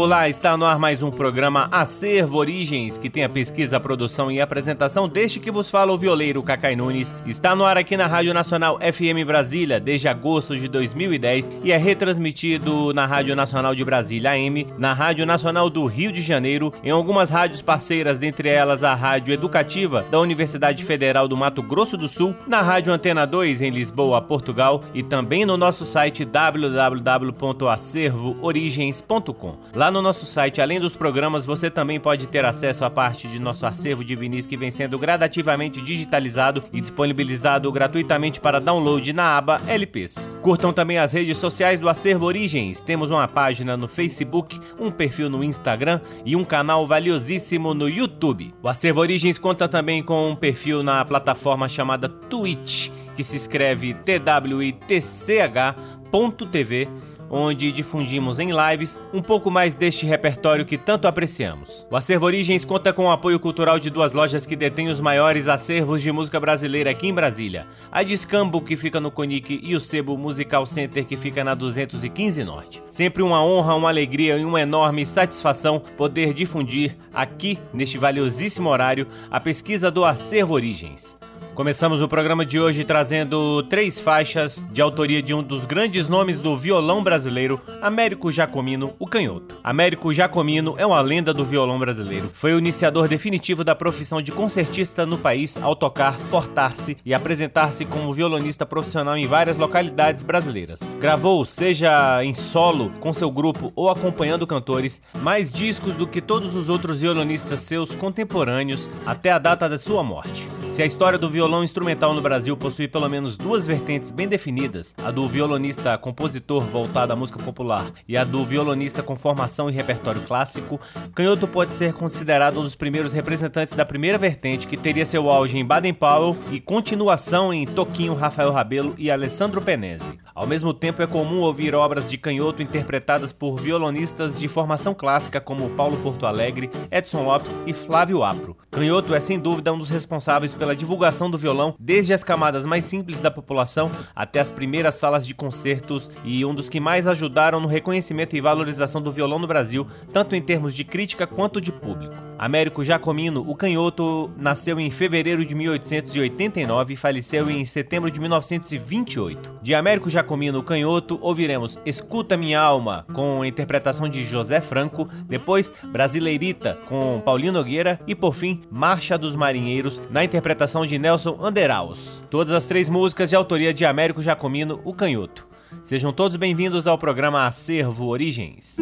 Olá, está no ar mais um programa Acervo Origens, que tem a pesquisa, a produção e a apresentação deste que vos fala o violeiro Cacai Nunes. Está no ar aqui na Rádio Nacional FM Brasília desde agosto de 2010 e é retransmitido na Rádio Nacional de Brasília AM, na Rádio Nacional do Rio de Janeiro, em algumas rádios parceiras, dentre elas a Rádio Educativa da Universidade Federal do Mato Grosso do Sul, na Rádio Antena 2 em Lisboa, Portugal e também no nosso site www.acervoorigens.com. Lá Lá no nosso site, além dos programas, você também pode ter acesso a parte de nosso acervo de vinis que vem sendo gradativamente digitalizado e disponibilizado gratuitamente para download na aba LPs. Curtam também as redes sociais do Acervo Origens. Temos uma página no Facebook, um perfil no Instagram e um canal valiosíssimo no YouTube. O Acervo Origens conta também com um perfil na plataforma chamada Twitch, que se escreve twitch.tv onde difundimos em lives um pouco mais deste repertório que tanto apreciamos. O Acervo Origens conta com o apoio cultural de duas lojas que detêm os maiores acervos de música brasileira aqui em Brasília: a Discambo, que fica no Conic, e o Sebo Musical Center, que fica na 215 Norte. Sempre uma honra, uma alegria e uma enorme satisfação poder difundir aqui, neste valiosíssimo horário, a pesquisa do Acervo Origens. Começamos o programa de hoje trazendo três faixas de autoria de um dos grandes nomes do violão brasileiro, Américo Jacomino, o canhoto. Américo Jacomino é uma lenda do violão brasileiro. Foi o iniciador definitivo da profissão de concertista no país ao tocar, portar-se e apresentar-se como violonista profissional em várias localidades brasileiras. Gravou, seja em solo, com seu grupo ou acompanhando cantores, mais discos do que todos os outros violonistas seus contemporâneos até a data da sua morte. Se a história do violão instrumental no Brasil possui pelo menos duas vertentes bem definidas, a do violonista compositor voltado à música popular e a do violonista com formação e repertório clássico, Canhoto pode ser considerado um dos primeiros representantes da primeira vertente, que teria seu auge em Baden Powell e continuação em Toquinho, Rafael Rabelo e Alessandro Penese. Ao mesmo tempo, é comum ouvir obras de Canhoto interpretadas por violonistas de formação clássica como Paulo Porto Alegre, Edson Lopes e Flávio Apro. Canhoto é sem dúvida um dos responsáveis pela divulgação do violão desde as camadas mais simples da população até as primeiras salas de concertos e um dos que mais ajudaram no reconhecimento e valorização do violão no Brasil, tanto em termos de crítica quanto de público. Américo Jacomino, o canhoto, nasceu em fevereiro de 1889 e faleceu em setembro de 1928. De Américo Jacomino, o canhoto, ouviremos Escuta Minha Alma, com a interpretação de José Franco, depois Brasileirita, com Paulinho Nogueira e, por fim, Marcha dos Marinheiros, na interpretação de Nelson Anderaus. Todas as três músicas de autoria de Américo Jacomino, o canhoto. Sejam todos bem-vindos ao programa Acervo Origens.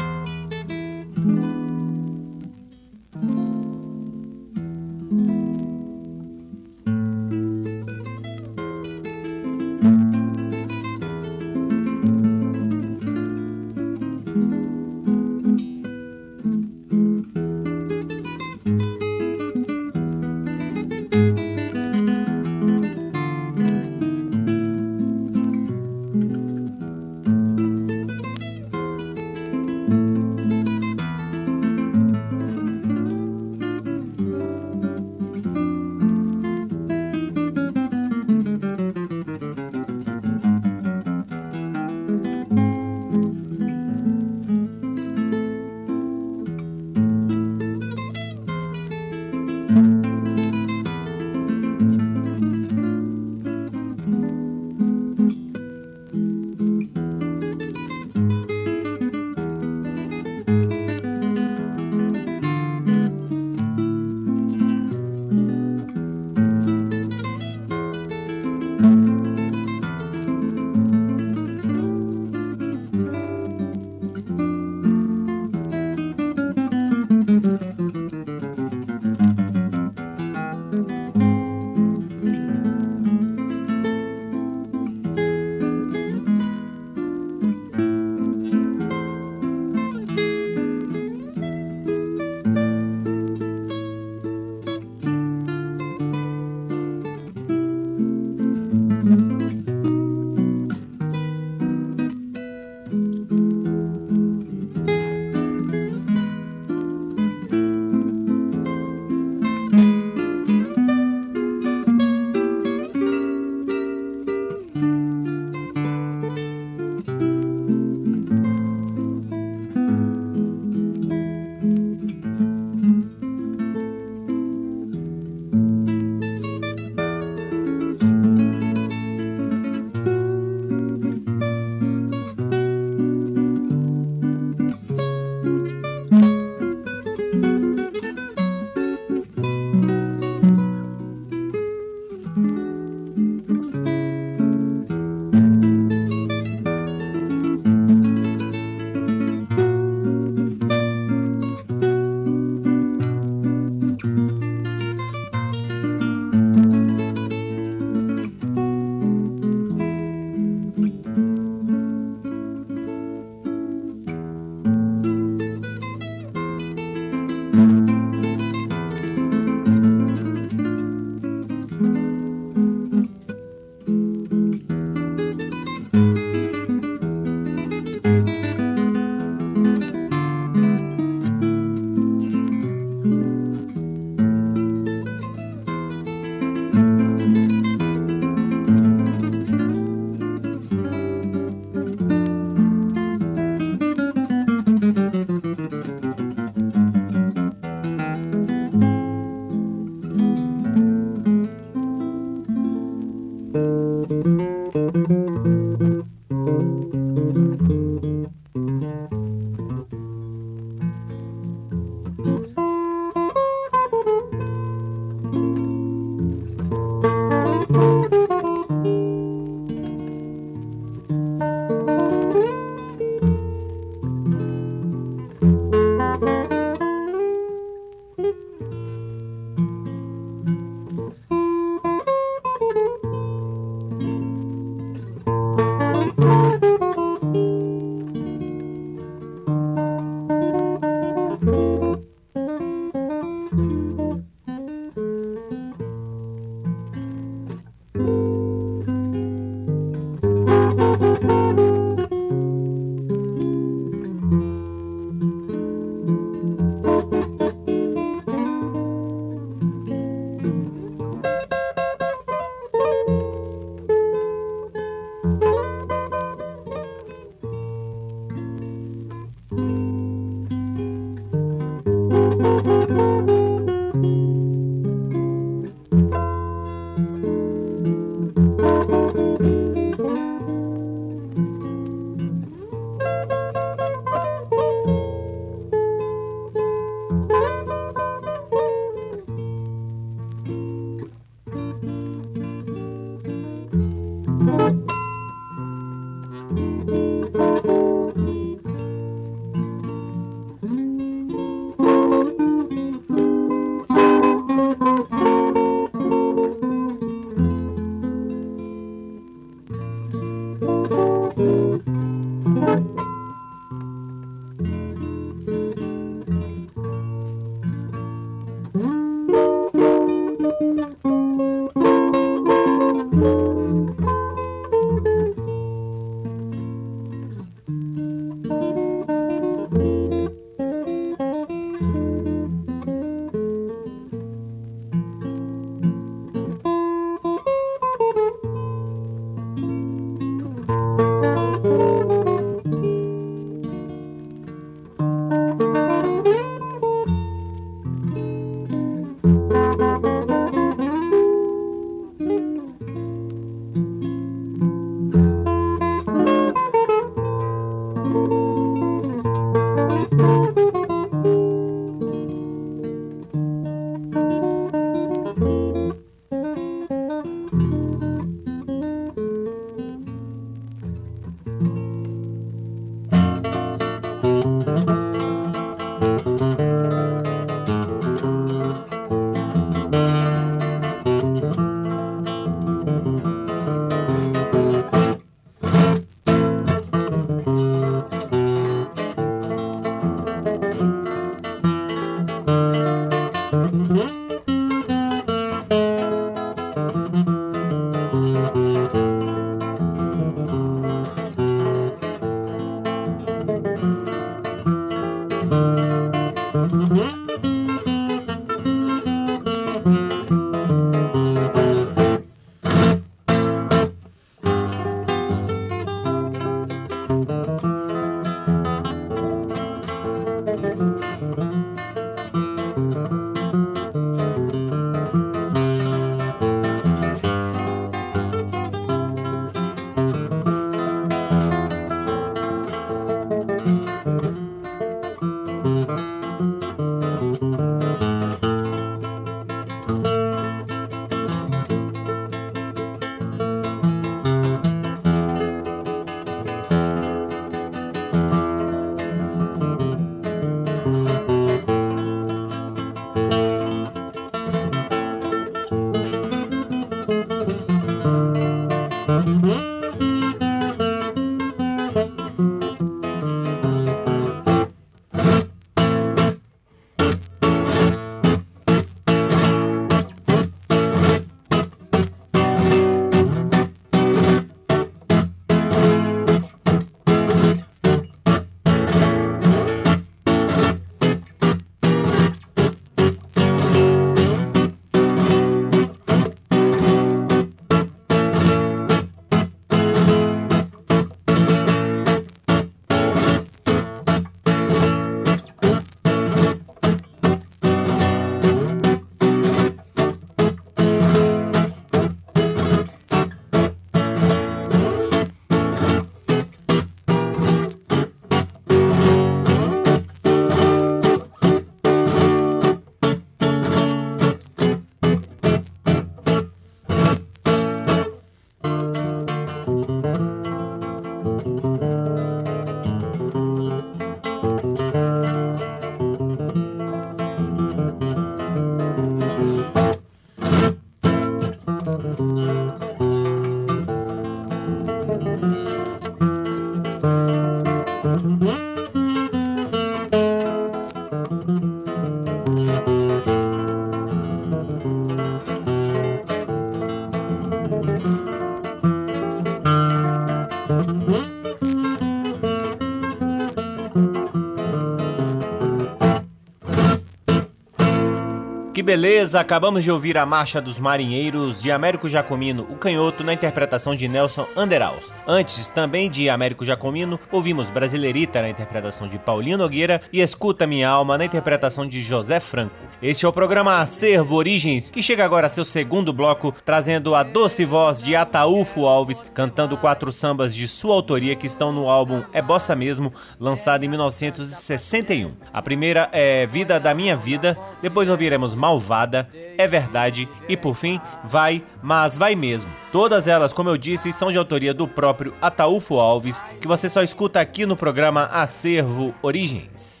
Beleza! Acabamos de ouvir a Marcha dos Marinheiros de Américo Jacomino, o canhoto, na interpretação de Nelson Anderaus. Antes, também de Américo Jacomino, ouvimos Brasileirita na interpretação de Paulinho Nogueira e Escuta Minha Alma na interpretação de José Franco. Este é o programa Acervo Origens, que chega agora a seu segundo bloco, trazendo a doce voz de Ataúfo Alves, cantando quatro sambas de sua autoria que estão no álbum É Bossa Mesmo, lançado em 1961. A primeira é Vida da Minha Vida, depois ouviremos Malvada, É Verdade e por fim Vai, Mas Vai Mesmo. Todas elas, como eu disse, são de autoria do próprio Ataúfo Alves, que você só escuta aqui no programa Acervo Origens.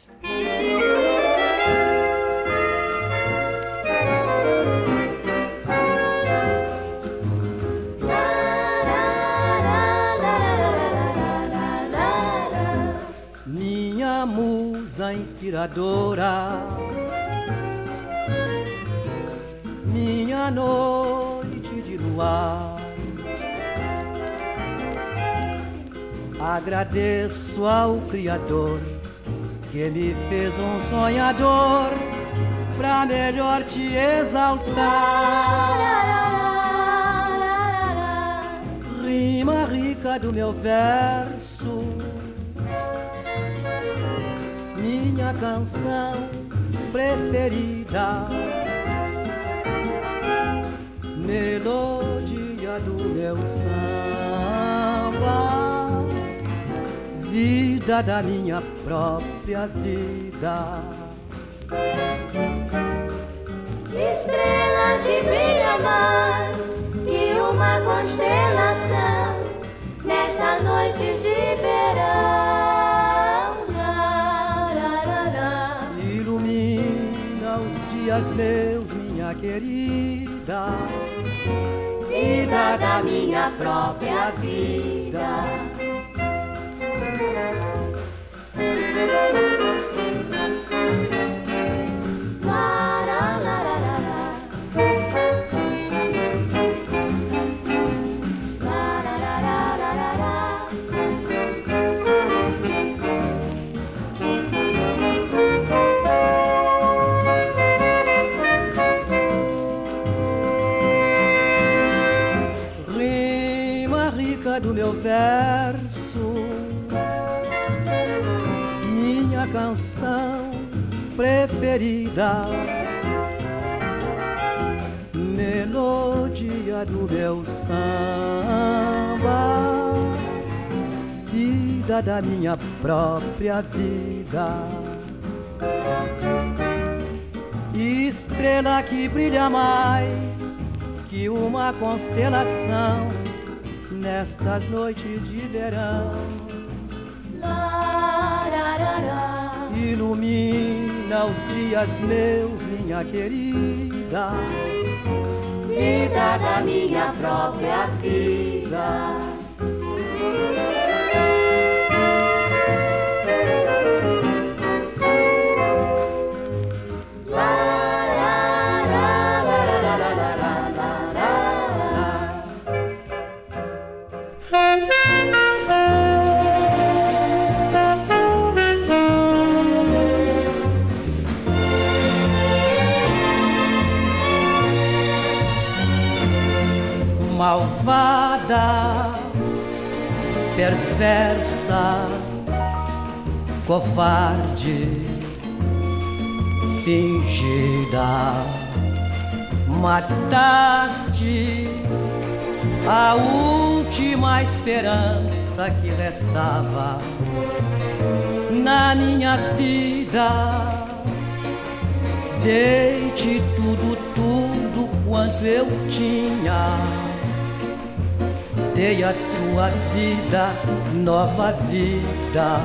Inspiradora minha noite de luar. Agradeço ao Criador que me fez um sonhador pra melhor te exaltar. Rima rica do meu verso, minha canção preferida melodia do meu samba, vida da minha própria vida. Estrela que brilha mais que uma constelação nestas noites de verão. Dias meus, minha querida vida da minha própria vida. Preferida, melodia do meu samba, vida da minha própria vida. Estrela que brilha mais que uma constelação nestas noites de verão. Ilumina os dias meus, minha querida. Vida da minha própria vida. Perversa, covarde, fingida, mataste a última esperança que restava na minha vida. Dei-te tudo, tudo quanto eu tinha. Dei a tua vida nova vida.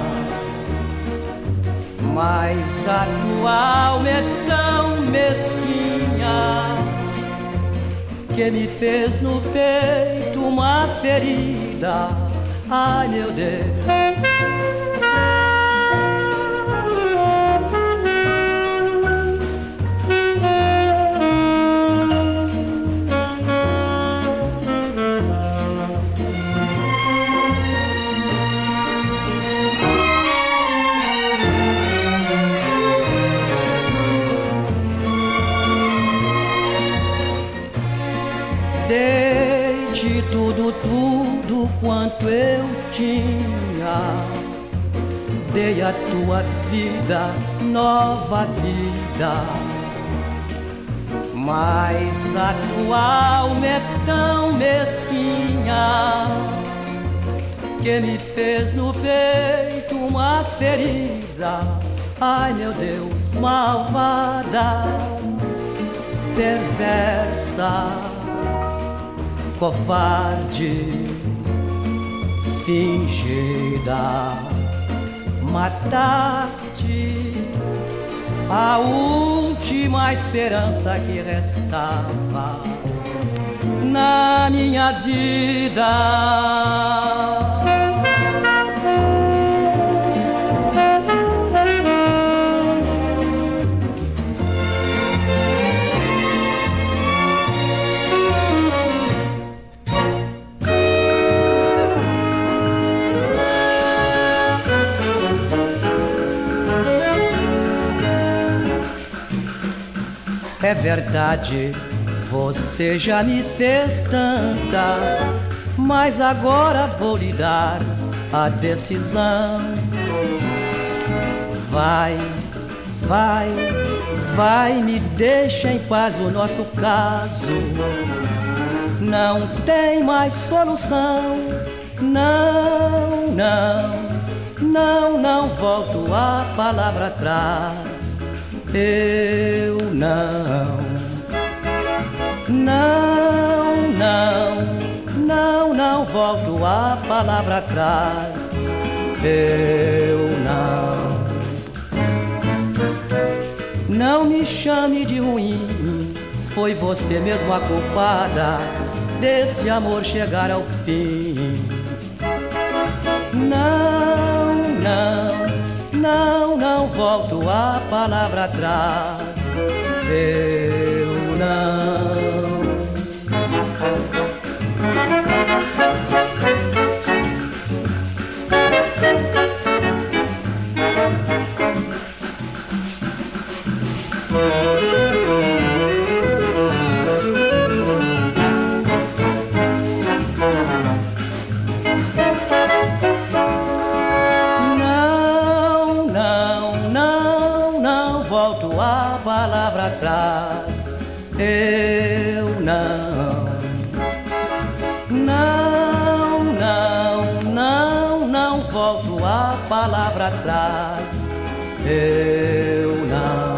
Mas a tua alma é tão mesquinha que me fez no peito uma ferida. Ai meu Deus. Tudo quanto eu tinha. Dei a tua vida nova vida. Mas a tua alma é tão mesquinha que me fez no peito uma ferida. Ai meu Deus, malvada, perversa, covarde, fingida. Mataste a última esperança que restava na minha vida. É verdade, você já me fez tantas, mas agora vou lhe dar a decisão. Vai, vai, vai, me deixa em paz o nosso caso. Não tem mais solução. Não, não, não, não volto a palavra atrás eu não. Não, não, não, não volto a palavra atrás. Eu não. Não me chame de ruim, foi você mesmo a culpada desse amor chegar ao fim. Não, não não, não volto a palavra atrás. Eu não. Eu não.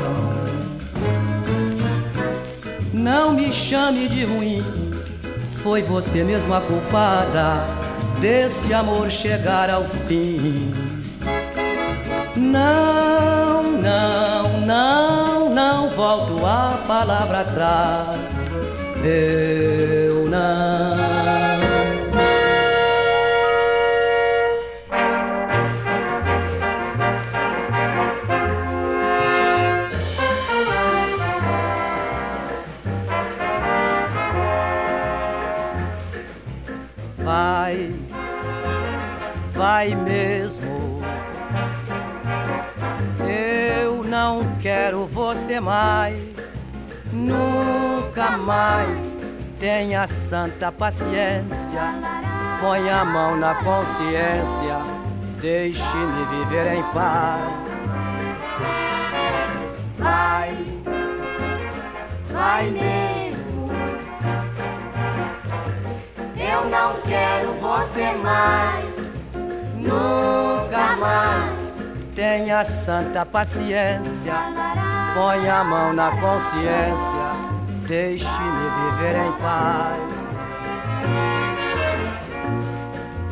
Não me chame de ruim, foi você mesmo a culpada desse amor chegar ao fim. Não, não, não não volto a palavra atrás. Eu não. Vai mesmo quero você mais, nunca mais. Tenha santa paciência, põe a mão na consciência, deixe-me viver em paz. Vai, vai mesmo. Eu não quero você mais, nunca mais. Tenha santa paciência, põe a mão na consciência, deixe-me viver em paz.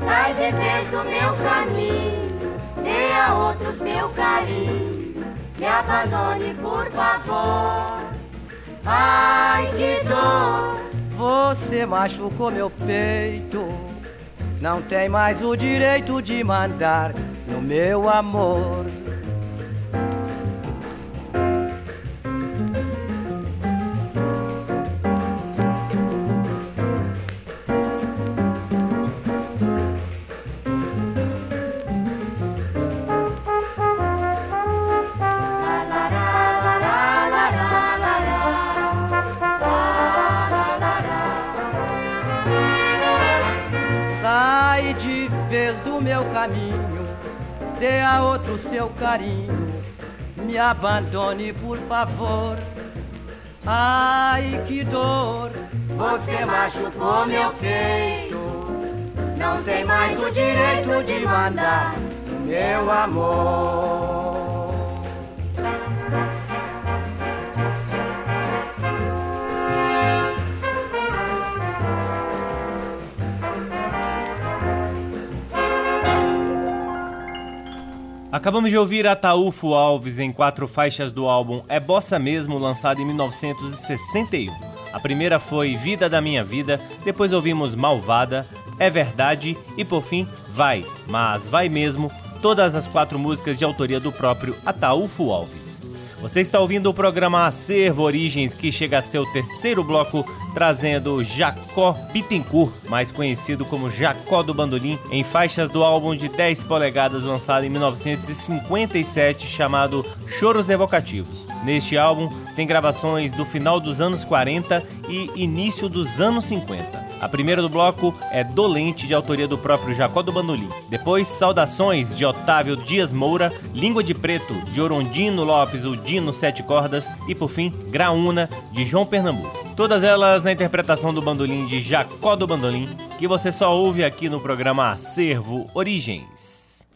Sai de vez do meu caminho, dê a outro seu carinho, me abandone por favor. Ai que dor! Você machucou meu peito, não tem mais o direito de mandar no meu amor. Seu carinho, me abandone por favor. Ai que dor, você machucou meu peito. Não tem mais o direito de mandar, meu amor. Acabamos de ouvir Ataúfo Alves em quatro faixas do álbum É Bossa Mesmo, lançado em 1961. A primeira foi Vida da Minha Vida, depois ouvimos Malvada, É Verdade e por fim Vai, mas Vai Mesmo, todas as quatro músicas de autoria do próprio Ataúfo Alves. Você está ouvindo o programa Acervo Origens, que chega a seu terceiro bloco, trazendo Jacó Bittencourt, mais conhecido como Jacó do Bandolim, em faixas do álbum de 10 polegadas lançado em 1957, chamado Choros Evocativos. Neste álbum tem gravações do final dos anos 40 e início dos anos 50. A primeira do bloco é Dolente, de autoria do próprio Jacó do Bandolim. Depois, Saudações, de Otávio Dias Moura, Língua de Preto, de Orondino Lopes, o Dino Sete Cordas, e por fim, Graúna, de João Pernambuco. Todas elas na interpretação do bandolim de Jacó do Bandolim, que você só ouve aqui no programa Acervo Origens.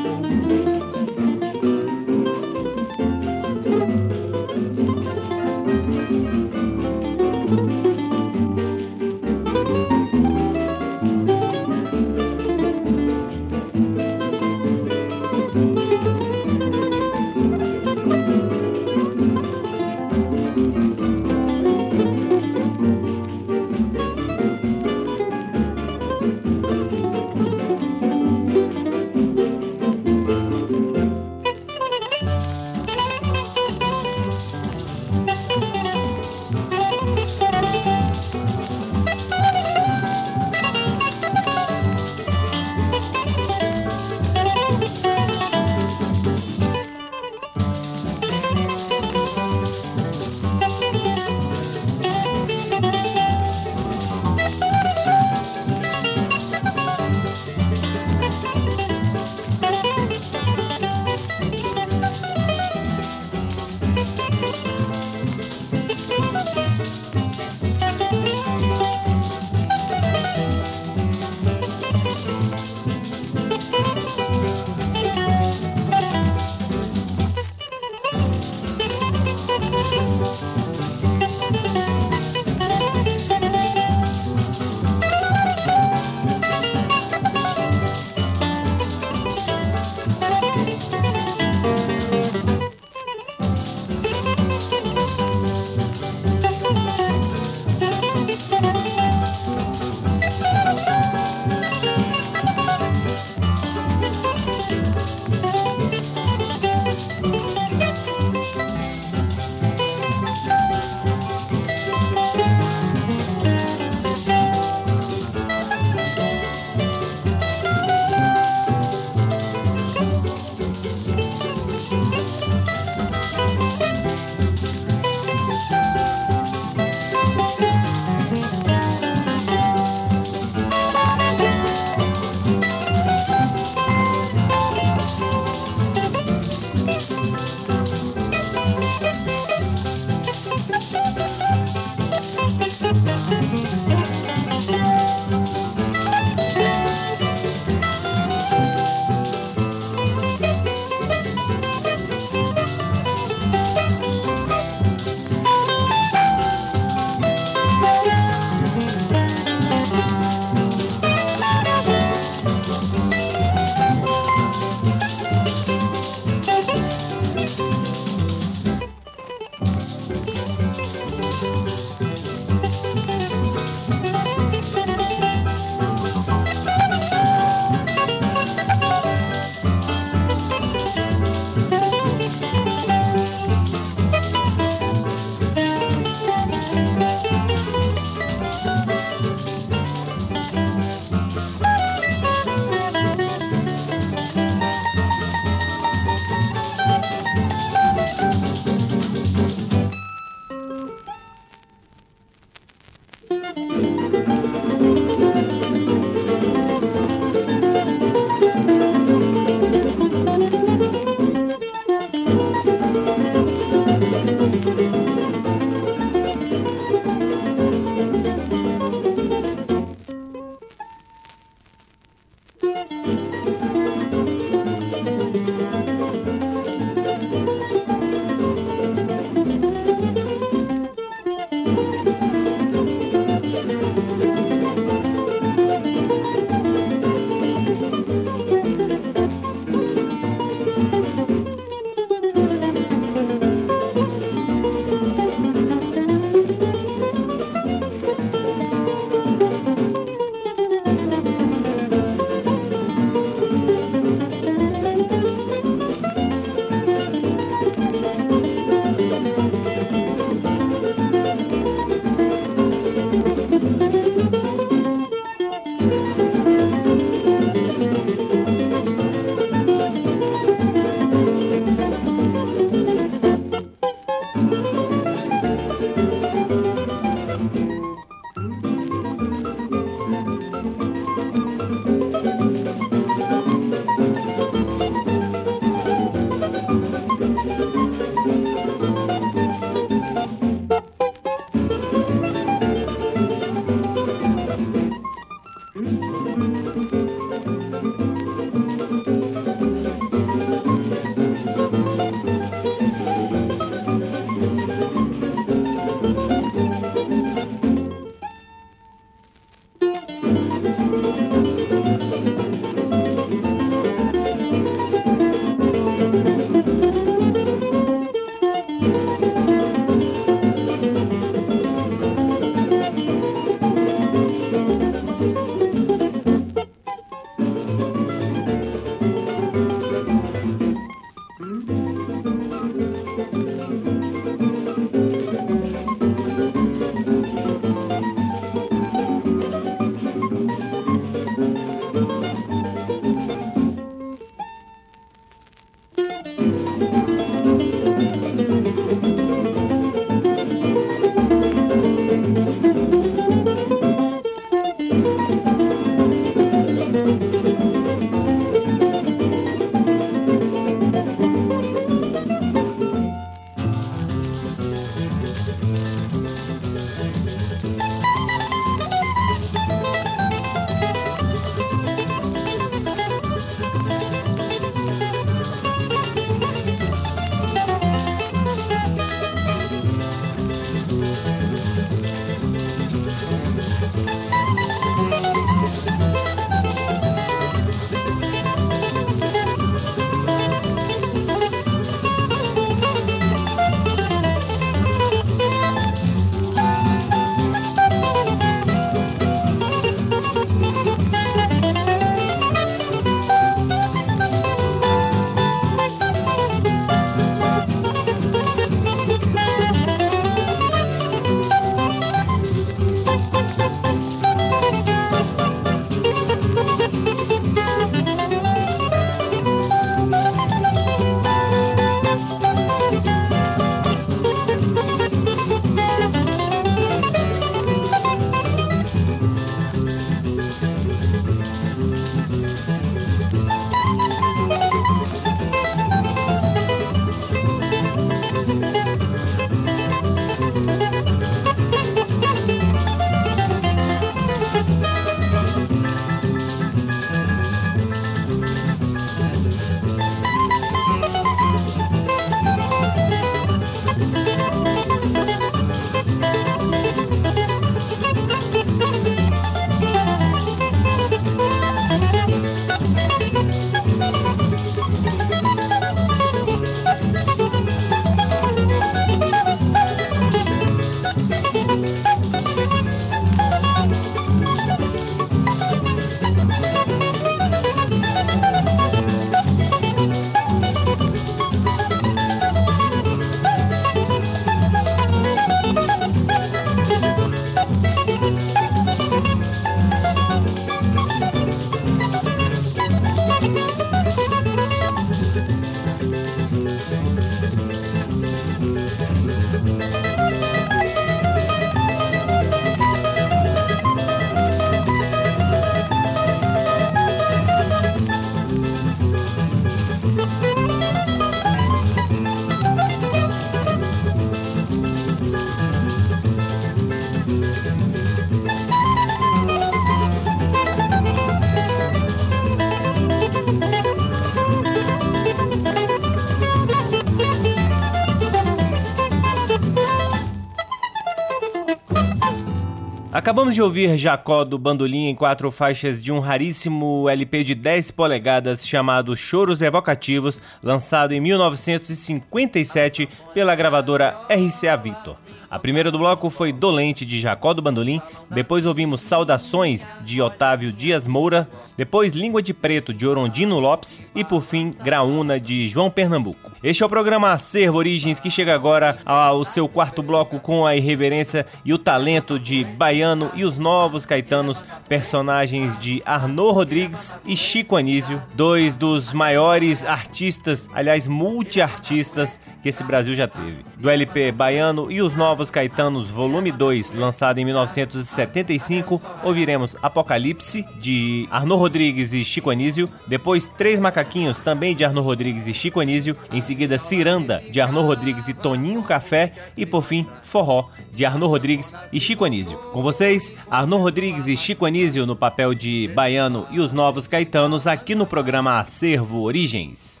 Acabamos de ouvir Jacó do Bandolim em quatro faixas de um raríssimo LP de 10 polegadas chamado Choros Evocativos, lançado em 1957 pela gravadora RCA Victor. A primeira do bloco foi Dolente de Jacó do Bandolim, depois ouvimos Saudações de Otávio Dias Moura, depois Língua de Preto de Orondino Lopes e por fim Graúna de João Pernambuco. Este é o programa Acervo Origens que chega agora ao seu quarto bloco com a irreverência e o talento de Baiano e os novos caetanos, personagens de Arnaud Rodrigues e Chico Anísio, dois dos maiores artistas, aliás multiartistas que esse Brasil já teve. Do LP Baiano e os novos Novos Caetanos Volume 2, lançado em 1975, ouviremos Apocalipse, de Arnaud Rodrigues e Chico Anísio, depois Três Macaquinhos, também de Arnaud Rodrigues e Chico Anísio, em seguida Ciranda, de Arnaud Rodrigues e Toninho Café, e por fim Forró, de Arnaud Rodrigues e Chico Anísio. Com vocês, Arnaud Rodrigues e Chico Anísio no papel de Baiano e os Novos Caetanos aqui no programa Acervo Origens.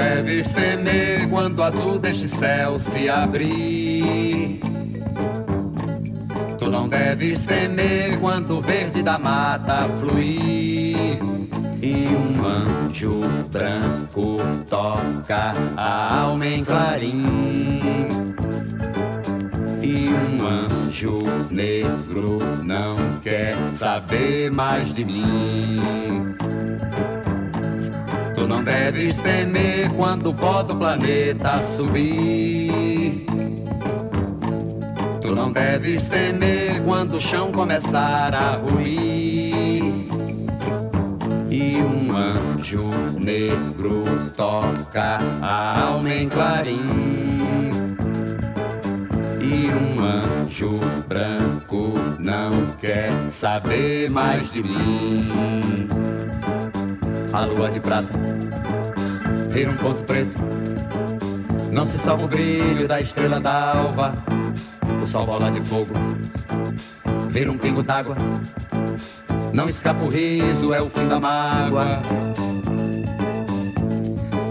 Deves temer quando o azul deste céu se abrir. Tu não deves temer quando o verde da mata fluir. E um anjo branco toca a alma em clarim. E um anjo negro não quer saber mais de mim. Tu não deves temer quando o pó do planeta subir. Tu não deves temer quando o chão começar a ruir. E um anjo negro toca a alma em clarim. E um anjo branco não quer saber mais de mim. A lua de prata vira um ponto preto. Não se salva o brilho da estrela d'alva. O sol bola de fogo vira um pingo d'água. Não escapa o riso, é o fim da mágoa.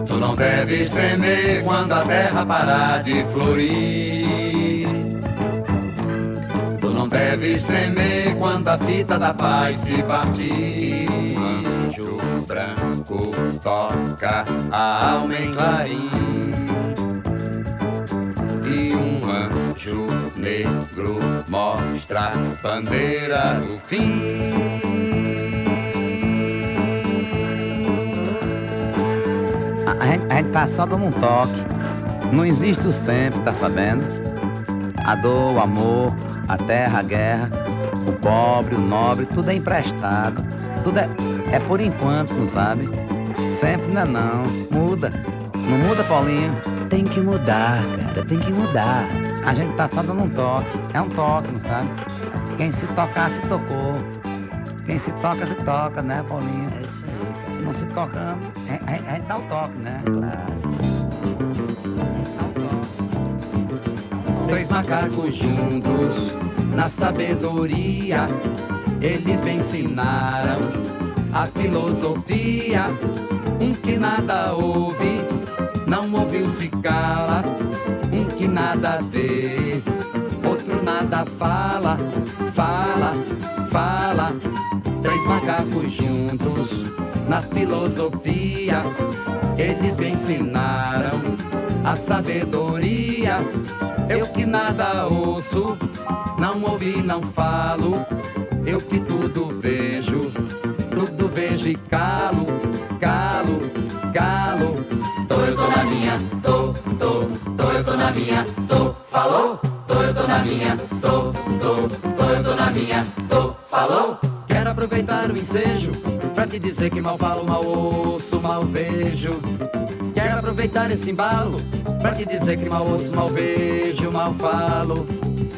Tu não deves tremer quando a terra parar de florir. Tu não deves tremer quando a fita da paz se partir. Branco toca a alma em clarim. E um anjo negro mostra a bandeira do fim. A gente, a gente tá só dando um toque. Não existe o sempre, tá sabendo? A dor, o amor, a terra, a guerra, o pobre, o nobre, tudo é emprestado. Tudo é, é por enquanto, não sabe? Sempre não é não. Muda. Não muda, Paulinho? Tem que mudar, cara, tem que mudar. A gente tá só dando um toque. É um toque, não sabe? Quem se tocar, se tocou. Quem se toca, se toca, né, Paulinho? É isso aí, cara. Não se tocando, a, a, a gente dá o toque, né? Claro. Três macacos juntos na sabedoria, eles me ensinaram a filosofia. Um que nada ouve, não ouviu se cala. Um que nada vê, outro nada fala, fala, fala. Três macacos juntos na filosofia, eles me ensinaram a sabedoria. Eu que nada ouço, não ouvi, não falo. Eu que tudo vejo, vejo e calo, calo, calo. Tô, eu tô na minha, tô, tô, tô, eu tô na minha, tô, falou? Tô, eu tô na minha, tô, tô, tô, eu tô na minha, tô, falou? Quero aproveitar o ensejo pra te dizer que mal falo, mal ouço, mal vejo. Quero aproveitar esse embalo pra te dizer que mal ouço, mal vejo, mal falo.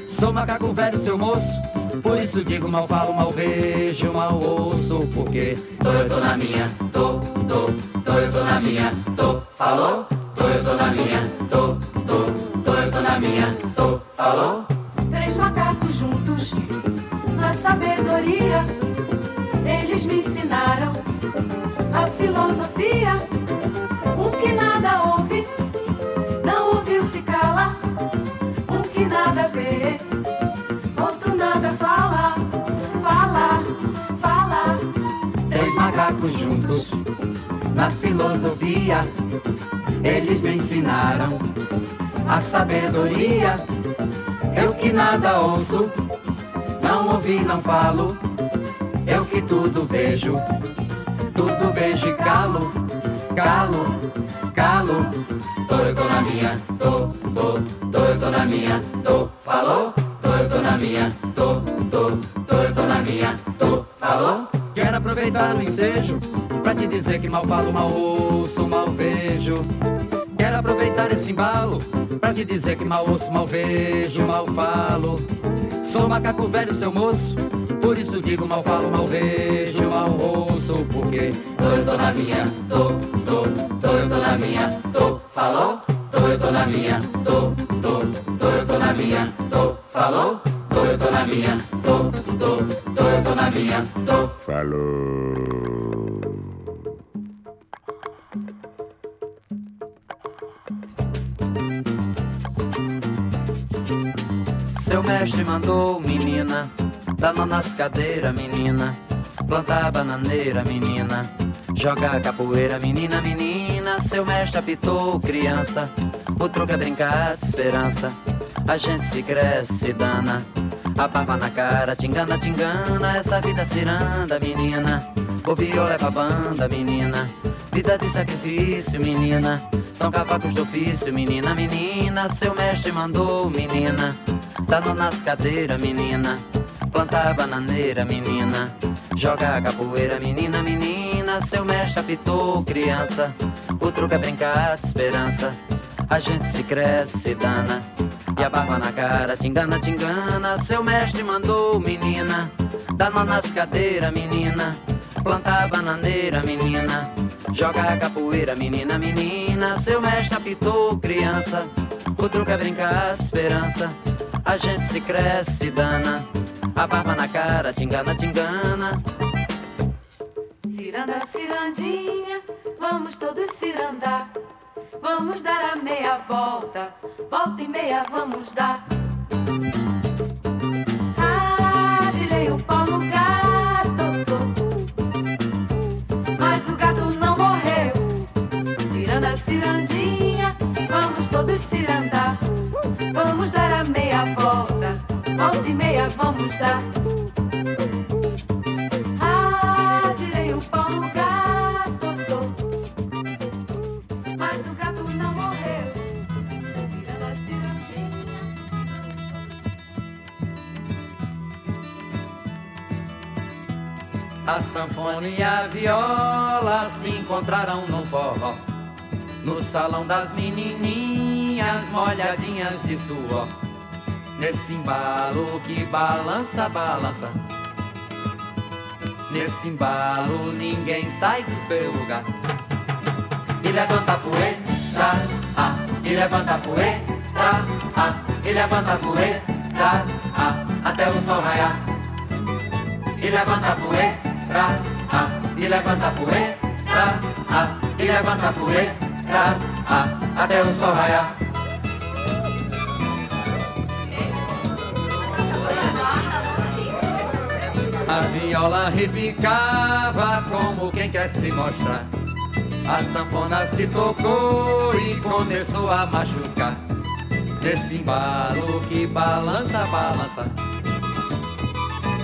Sou macaco velho, seu moço. Por isso digo mal falo, mal vejo, mal ouço. Porque tô, eu tô na minha, tô, tô, tô, eu tô na minha, tô, falou? Tô, eu tô na minha, tô, tô, tô, eu tô na minha, tô, falou? Três macacos juntos na sabedoria, eles me ensinaram a filosofia. Um que nada ouve, não ouviu se cala. Um que nada vê, Macacos juntos na filosofia, eles me ensinaram a sabedoria. Eu que nada ouço, não ouvi, não falo. Eu que tudo vejo, tudo vejo e calo, calo, calo. Tô, eu tô na minha, tô, tô, tô, eu tô na minha, tô, falou? Tô, eu tô na minha, tô, tô, tô, eu tô na minha, tô, falou? Quero aproveitar o ensejo Pra te dizer que mal falo, mal ouço, mal vejo. Quero aproveitar esse embalo pra te dizer que mal ouço, mal vejo, mal falo. Sou macaco velho, seu moço. Por isso digo mal falo, mal vejo, mal ouço. Porque tô, eu tô na minha, tô, tô, tô, eu tô na minha, tô, falou? Tô, eu tô na minha, tô, tô, tô, eu tô na minha, tô, falou? Tô, eu tô na minha, tô, tô, tô, eu tô na minha, tô, falou. Seu mestre mandou, menina, dando nas cadeiras, menina. Plantar bananeira, menina. Jogar capoeira, menina, menina. Seu mestre apitou, criança. O truque é brincar de esperança. A gente se cresce, se dana. A barba na cara, te engana, te engana. Essa vida ciranda, menina. O pior leva a banda, menina. Vida de sacrifício, menina. São cavacos do ofício, menina, menina. Seu mestre mandou, menina. Dando nas cadeiras, menina. Plantar bananeira, menina. Jogar capoeira, menina, menina. Seu mestre apitou, criança. O truque é brincar de esperança. A gente se cresce, se dana. E a barba na cara, te engana. Seu mestre mandou, menina. Dando nas cadeiras, menina. Plantar bananeira, menina. Jogar capoeira, menina, menina. Seu mestre apitou, criança. O truque é brincar de esperança. A gente se cresce, dana. A barba na cara, te engana. Ciranda, cirandinha, vamos todos cirandar. Vamos dar a meia volta, volta e meia vamos dar. Ah, tirei o pau no gato, mas o gato não morreu. Ciranda, cirandinha, vamos todos cirandar. Vamos dar a meia volta, volta e meia vamos dar. Sanfona e a viola se encontraram no forró. No salão das menininhas molhadinhas de suor. Nesse embalo que balança, balança. Nesse embalo ninguém sai do seu lugar. E levanta a poeira, ah, e levanta a poeira, ah, e levanta a poeira, ah, até o sol raiar. E levanta a poeira, ah, e levanta a poeira, ah, e levanta a poeira, ah, até o sol raiar. A viola repicava como quem quer se mostrar. A sanfona se tocou e começou a machucar. Nesse embalo que balança, balança.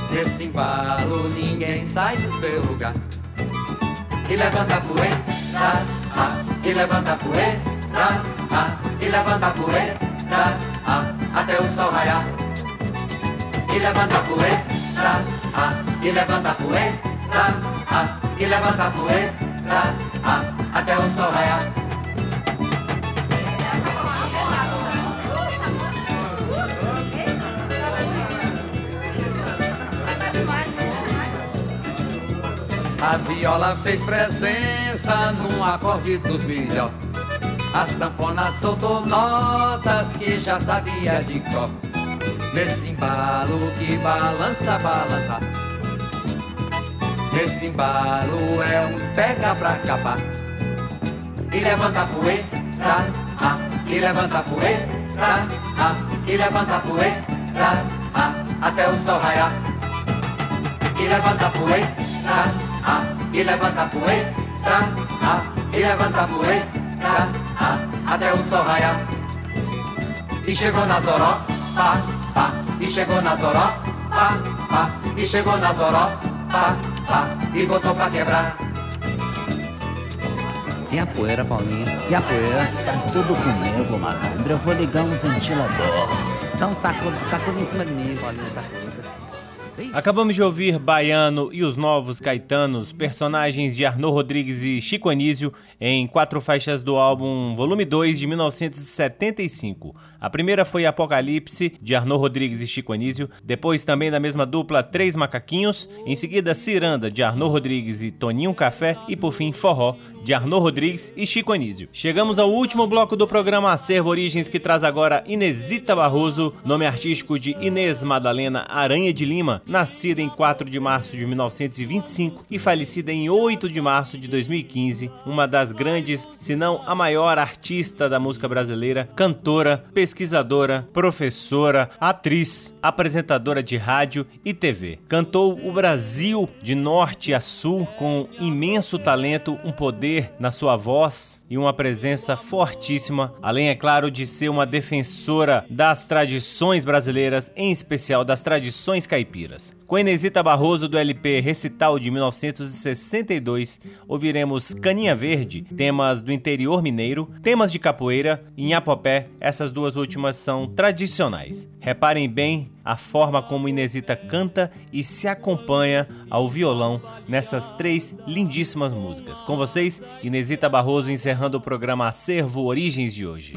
Nesse embalo ninguém sai do seu lugar. E levanta a poeira, ah, e levanta a poeira, ah, e levanta a poeira, ah, até o sol raiar. E levanta a poeira, ah, e levanta a poeira, ah, e levanta a poeira, ah, até o sol raiar. A viola fez presença num acorde dos milhos. A sanfona soltou notas que já sabia de cor. Nesse embalo que balança, balança. Nesse embalo é um pega pra capar. E levanta a poeira, ah, e levanta a poeira, ah, e levanta a poeira, ah, até o sol raiar. E levanta a poeira, ah, e levanta a poeira, ah, e levanta a poeira, ah, até o sol raiar. E chegou na Zoró, pá, pá, e chegou na Zoró, pá, pá, e chegou na Zoró, pá, pá, e botou pra quebrar. E a poeira, Paulinho? E a poeira? Tá tudo comigo, malandro. Eu vou ligar um ventilador. Dá um sacudo, sacudo em cima de mim, Paulinho, sacudo. Acabamos de ouvir Baiano e os Novos Caetanos, personagens de Arnaud Rodrigues e Chico Anísio, em quatro faixas do álbum Volume 2 de 1975. A primeira foi Apocalipse, de Arnaud Rodrigues e Chico Anísio, depois também da mesma dupla Três Macaquinhos, em seguida Ciranda, de Arnaud Rodrigues e Toninho Café, e por fim Forró, de Arnaud Rodrigues e Chico Anísio. Chegamos ao último bloco do programa Acervo Origens, que traz agora Inesita Barroso, nome artístico de Inês Madalena Aranha de Lima, nascida em 4 de março de 1925 e falecida em 8 de março de 2015, uma das grandes, se não a maior artista da música brasileira, cantora, pesquisadora, professora, atriz, apresentadora de rádio e TV. Cantou o Brasil de norte a sul com imenso talento, um poder na sua voz e uma presença fortíssima, além, é claro, de ser uma defensora das tradições brasileiras, em especial das tradições caipiras. Com Inesita Barroso do LP Recital de 1962, ouviremos Caninha Verde, temas do interior mineiro, temas de capoeira e Apopé, essas duas últimas são tradicionais. Reparem bem a forma como Inesita canta e se acompanha ao violão nessas três lindíssimas músicas. Com vocês, Inesita Barroso encerrando o programa Acervo Origens de hoje.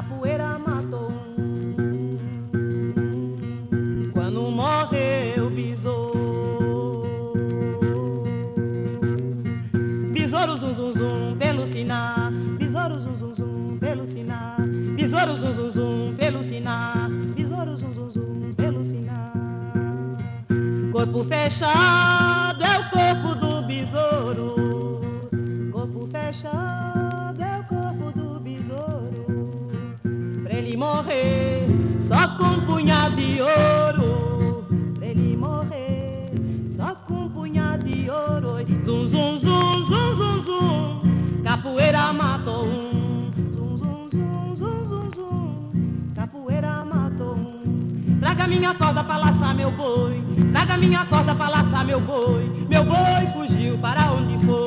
Zum, capoeira matou um. Quando morreu, bisou. Besouro zum zum zum pelo sinar, besouro zum zum zum pelo sinar, besouro zum zum zum pelo sinar, besouro zum zum zum pelo sinar. Corpo fechado é o corpo do besouro, punhado de ouro, pra ele morrer só com um punhado de ouro. Zum zum zum zum zum zum, capoeira matou um. Zum zum zum zum zum zum, capoeira matou um. Traga minha corda pra laçar meu boi, traga minha corda pra laçar meu boi. Meu boi fugiu para onde foi?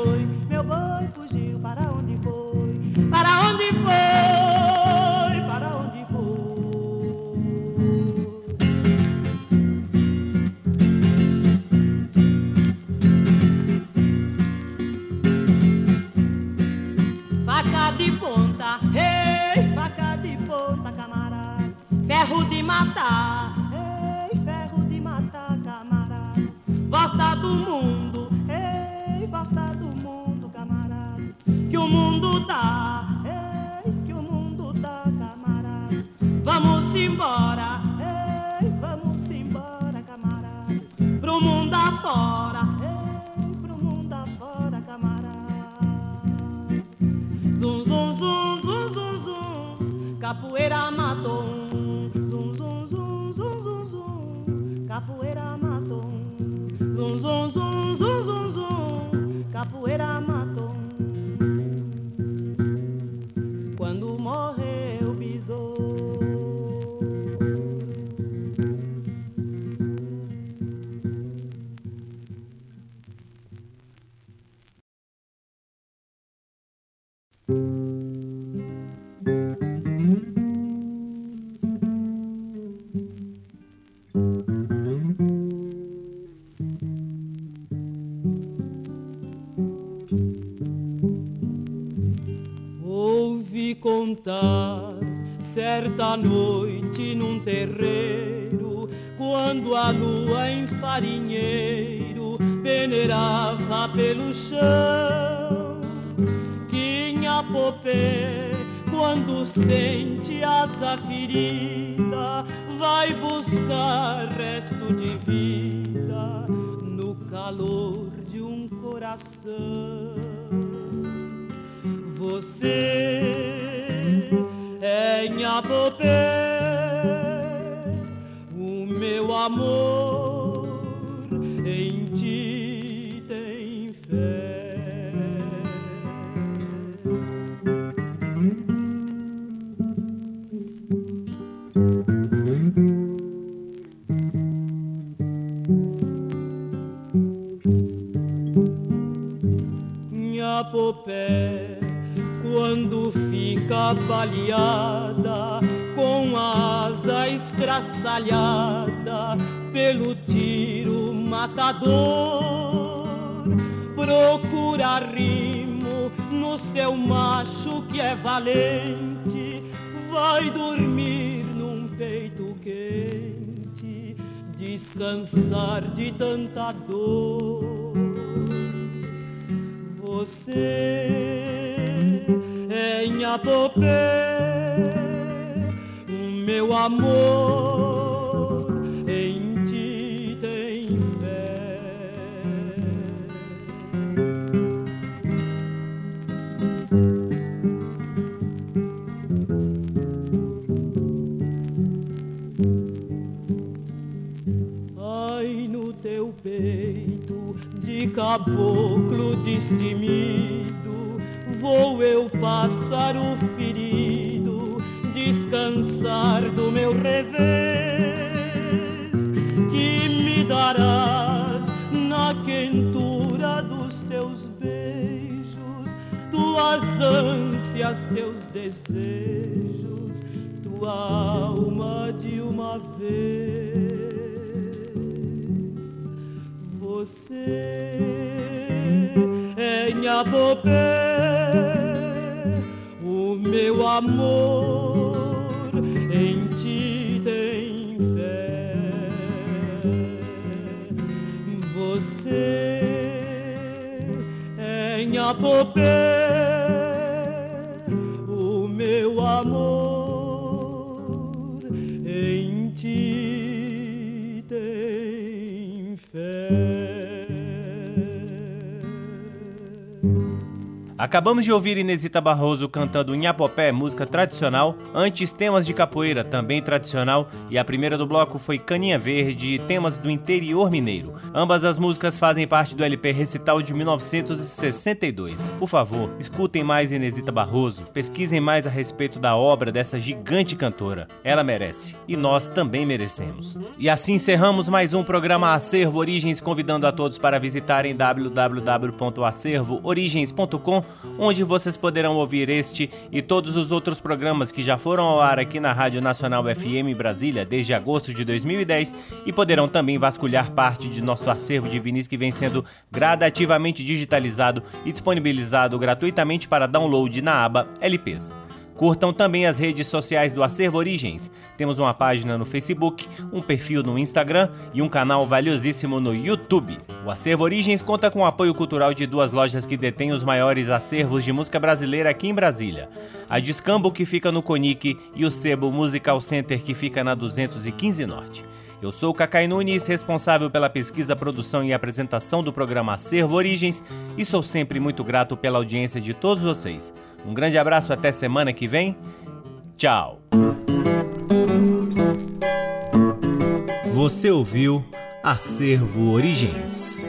De matar, ei, ferro de matar, camarada. Volta do mundo, ei, volta do mundo, camarada. Que o mundo dá, ei, que o mundo dá, camarada. Vamos embora, capoeira matou um. Zum, zum, zum, zum, zum, zum, capoeira matou um. Zum, zum, zum, zum, zum, zum, capoeira matou asa escraçalhada pelo tiro matador, procura rimo no seu macho que é valente, vai dormir num peito quente, descansar de tanta dor. Você é Nhapopé, o meu amor em ti tem fé. Ai no teu peito de caboclo destemido, vou eu passar o ferido, descansar do meu revés, que me darás na quentura dos teus beijos, tuas ânsias, teus desejos, tua alma de uma vez. Você é Nhapopé, o meu amor em ti tem fé. Você é Nhapopé, o meu amor em ti tem fé. Acabamos de ouvir Inesita Barroso cantando Nhapopé, música tradicional, antes temas de capoeira, também tradicional, e a primeira do bloco foi Caninha Verde, temas do interior mineiro. Ambas as músicas fazem parte do LP Recital de 1962. Por favor, escutem mais Inesita Barroso, pesquisem mais a respeito da obra dessa gigante cantora. Ela merece, e nós também merecemos. E assim encerramos mais um programa Acervo Origens, convidando a todos para visitarem www.acervoorigens.com onde vocês poderão ouvir este e todos os outros programas que já foram ao ar aqui na Rádio Nacional FM Brasília desde agosto de 2010 e poderão também vasculhar parte de nosso acervo de vinis que vem sendo gradativamente digitalizado e disponibilizado gratuitamente para download na aba LPs. Curtam também as redes sociais do Acervo Origens. Temos uma página no Facebook, um perfil no Instagram e um canal valiosíssimo no YouTube. O Acervo Origens conta com o apoio cultural de duas lojas que detêm os maiores acervos de música brasileira aqui em Brasília. A Discambo, que fica no Conic, e o Sebo Musical Center, que fica na 215 Norte. Eu sou o Cacai Nunes, responsável pela pesquisa, produção e apresentação do programa Acervo Origens e sou sempre muito grato pela audiência de todos vocês. Um grande abraço até semana que vem. Tchau. Você ouviu Acervo Origens.